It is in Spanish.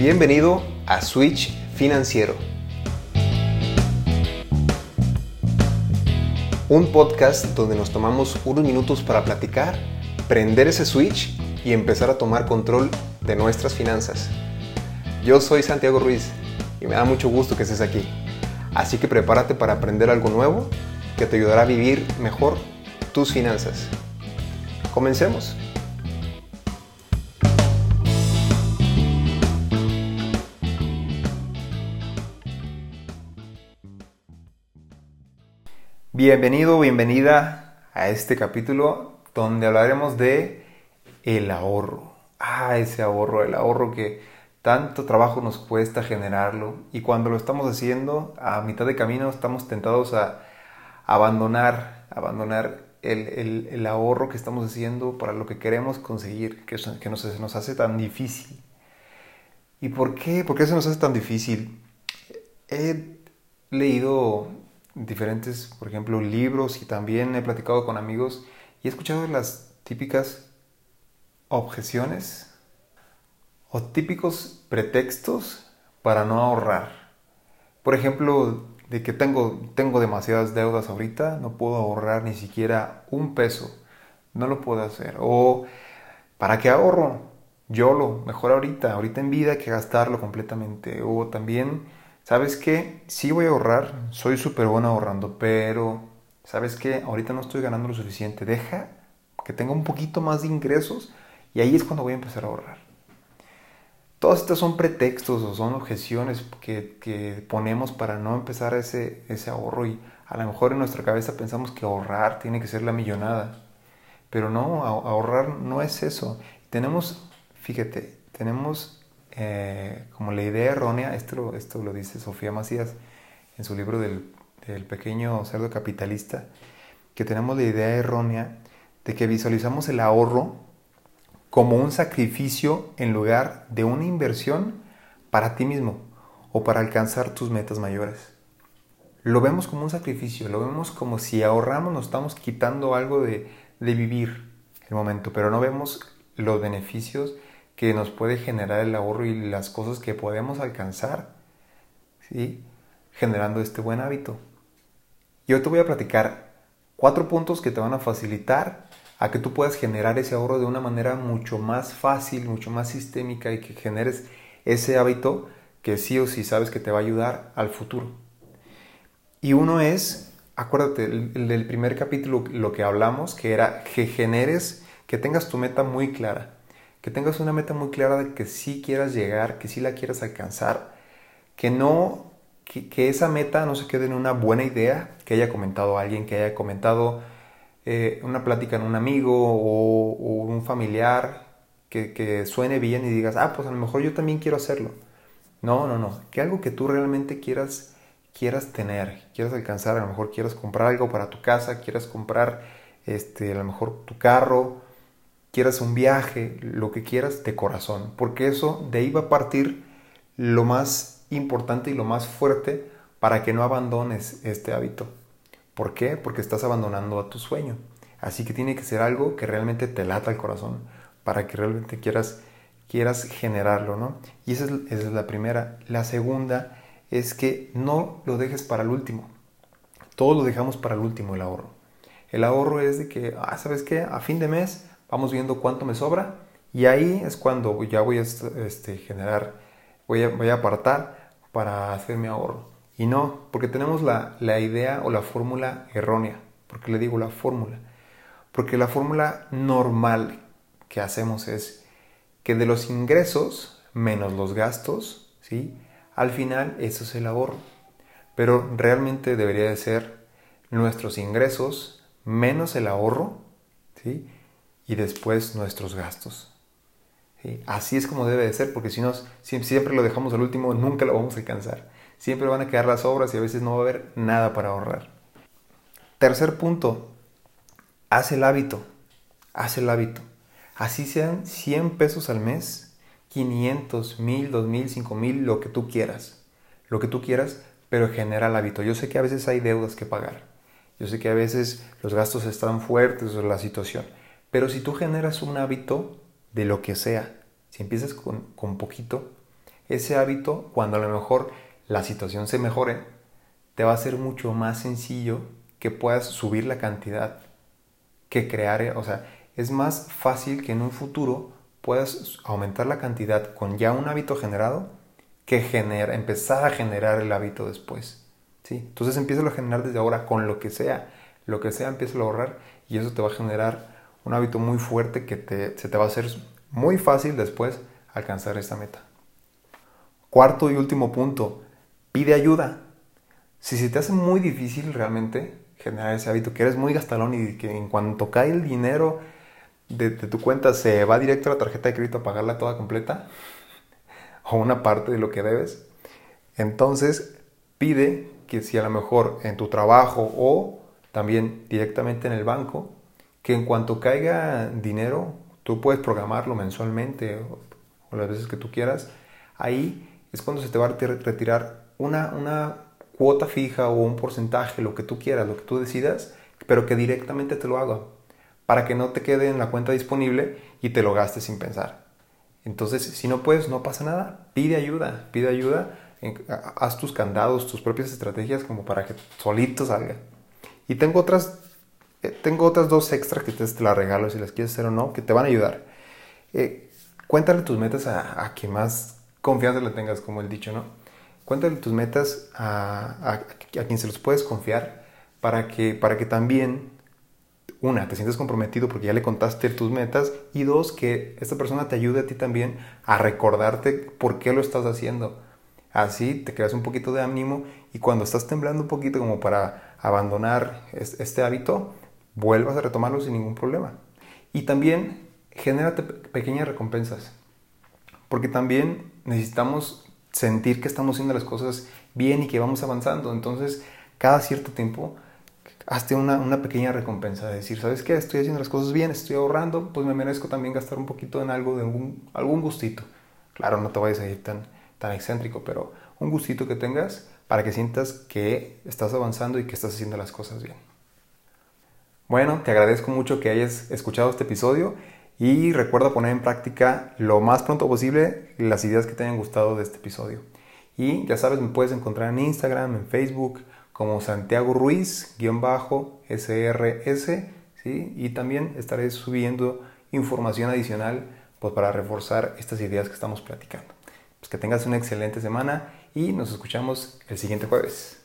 Bienvenido a Switch Financiero. Un podcast donde nos tomamos unos minutos para platicar, prender ese switch y empezar a tomar control de nuestras finanzas. Yo soy Santiago Ruiz y me da mucho gusto que estés aquí. Así que prepárate para aprender algo nuevo que te ayudará a vivir mejor tus finanzas. Comencemos. Bienvenido, bienvenida a este capítulo donde hablaremos de el ahorro. Ah, ese ahorro, el ahorro que tanto trabajo nos cuesta generarlo y cuando lo estamos haciendo a mitad de camino estamos tentados a abandonar, abandonar el, ahorro que estamos haciendo para lo que queremos conseguir, que, que nos, nos hace tan difícil. ¿Y por qué? ¿Por qué se nos hace tan difícil? He leído diferentes, por ejemplo, libros y también he platicado con amigos y he escuchado las típicas objeciones o típicos pretextos para no ahorrar. Por ejemplo, de que tengo, tengo demasiadas deudas ahorita, no puedo ahorrar ni siquiera un peso, no lo puedo hacer. O, ¿para qué ahorro? Yo lo, mejor ahorita, ahorita en vida que gastarlo completamente. O también ¿Sabes qué? Sí voy a ahorrar, soy súper bueno ahorrando, pero ¿sabes qué? Ahorita no estoy ganando lo suficiente. Deja que tenga un poquito más de ingresos y ahí es cuando voy a empezar a ahorrar. Todos estos son pretextos o son objeciones que, ponemos para no empezar ese, ese ahorro y a lo mejor en nuestra cabeza pensamos que ahorrar tiene que ser la millonada. Pero no, ahorrar no es eso. Tenemos, fíjate, tenemos eh, como la idea errónea, esto, esto lo dice Sofía Macías en su libro del, del pequeño cerdo capitalista, que tenemos la idea errónea de que visualizamos el ahorro como un sacrificio en lugar de una inversión para ti mismo o para alcanzar tus metas mayores. Lo vemos como un sacrificio, lo vemos como si ahorramos nos estamos quitando algo de, de vivir el momento, pero no vemos los beneficios que nos puede generar el ahorro y las cosas que podemos alcanzar, ¿sí? generando este buen hábito. Y hoy te voy a platicar cuatro puntos que te van a facilitar a que tú puedas generar ese ahorro de una manera mucho más fácil, mucho más sistémica y que generes ese hábito que sí o sí sabes que te va a ayudar al futuro. Y uno es, acuérdate, el, del primer capítulo lo que hablamos, que era que generes, que tengas tu meta muy clara que tengas una meta muy clara de que sí quieras llegar, que sí la quieras alcanzar, que no, que, esa meta no se quede en una buena idea que haya comentado alguien, que haya comentado eh, una plática en un amigo o, un familiar, que, que, suene bien y digas, ah, pues a lo mejor yo también quiero hacerlo. No, no, no, que algo que tú realmente quieras, quieras tener, quieras alcanzar, a lo mejor quieras comprar algo para tu casa, quieras comprar este, a lo mejor tu carro, quieras un viaje, lo que quieras de corazón, porque eso de ahí va a partir lo más importante y lo más fuerte para que no abandones este hábito. ¿Por qué? Porque estás abandonando a tu sueño. Así que tiene que ser algo que realmente te lata el corazón, para que realmente quieras, quieras generarlo, ¿no? Y esa es, esa es la primera. La segunda es que no lo dejes para el último. Todo lo dejamos para el último, el ahorro. El ahorro es de que, ah, ¿sabes qué? A fin de mes vamos viendo cuánto me sobra y ahí es cuando ya voy a este, generar, voy a, voy a apartar para hacer mi ahorro. Y no, porque tenemos la, la idea o la fórmula errónea. porque le digo la fórmula? Porque la fórmula normal que hacemos es que de los ingresos menos los gastos, ¿sí? Al final eso es el ahorro. Pero realmente debería de ser nuestros ingresos menos el ahorro, ¿sí? Y después nuestros gastos. Así es como debe de ser, porque si, nos, siempre lo dejamos al último, nunca lo vamos a alcanzar. Siempre van a quedar las obras y a veces no va a haber nada para ahorrar. Tercer punto, haz el hábito. Haz el hábito. Así sean 100 pesos al mes, 500, 1000, 2000, 5000, lo que tú quieras. Lo que tú quieras, pero genera el hábito. Yo sé que a veces hay deudas que pagar. Yo sé que a veces los gastos están fuertes o la situación. Pero si tú generas un hábito de lo que sea, si empiezas con, poquito, ese hábito, cuando a lo mejor la situación se mejore, te va a ser mucho más sencillo que puedas subir la cantidad que crear, o sea, es más fácil que en un futuro puedas aumentar la cantidad con ya un hábito generado que genera, empezar a generar el hábito después. ¿sí? Entonces empieza a generar desde ahora con lo que sea, lo que sea empieza a ahorrar y eso te va a generar un hábito muy fuerte que te, se te va a hacer muy fácil después alcanzar esta meta. Cuarto y último punto, pide ayuda. Si se te hace muy difícil realmente generar ese hábito, que eres muy gastalón y que en cuanto cae el dinero de, de tu cuenta se va directo a la tarjeta de crédito a pagarla toda completa, o una parte de lo que debes, entonces pide que si a lo mejor en tu trabajo o también directamente en el banco, que en cuanto caiga dinero, tú puedes programarlo mensualmente o, las veces que tú quieras, ahí es cuando se te va a retirar una, una cuota fija o un porcentaje, lo que tú quieras, lo que tú decidas, pero que directamente te lo haga, para que no te quede en la cuenta disponible y te lo gastes sin pensar. Entonces, si no puedes, no pasa nada. Pide ayuda, pide ayuda. Haz tus candados, tus propias estrategias como para que solito salga. Y tengo otras, eh, tengo otras dos extras que te, te las regalo si las quieres hacer o no, que te van a ayudar. Eh, cuéntale tus metas a, a, quien más confianza le tengas, como el dicho, ¿no? Cuéntale tus metas a, a, quien se los puedes confiar para que, para que también una, te sientes comprometido porque ya le contaste tus metas y dos, que esta persona te ayude a ti también a recordarte por qué lo estás haciendo. Así te creas un poquito de ánimo y cuando estás temblando un poquito como para abandonar este hábito, vuelvas a retomarlo sin ningún problema. Y también genérate pequeñas recompensas, porque también necesitamos sentir que estamos haciendo las cosas bien y que vamos avanzando. Entonces, cada cierto tiempo hazte una, una, pequeña recompensa, de decir, ¿sabes qué? Estoy haciendo las cosas bien, estoy ahorrando, pues me merezco también gastar un poquito en algo, de algún, algún gustito. Claro, no te vayas a ir tan, tan excéntrico, pero un gustito que tengas para que sientas que estás avanzando y que estás haciendo las cosas bien. Bueno, te agradezco mucho que hayas escuchado este episodio y recuerda poner en práctica lo más pronto posible las ideas que te hayan gustado de este episodio. Y ya sabes, me puedes encontrar en Instagram, en Facebook, como Santiago Ruiz, guion bajo, SRS, ¿sí? y también estaré subiendo información adicional pues, para reforzar estas ideas que estamos platicando. Pues que tengas una excelente semana y nos escuchamos el siguiente jueves.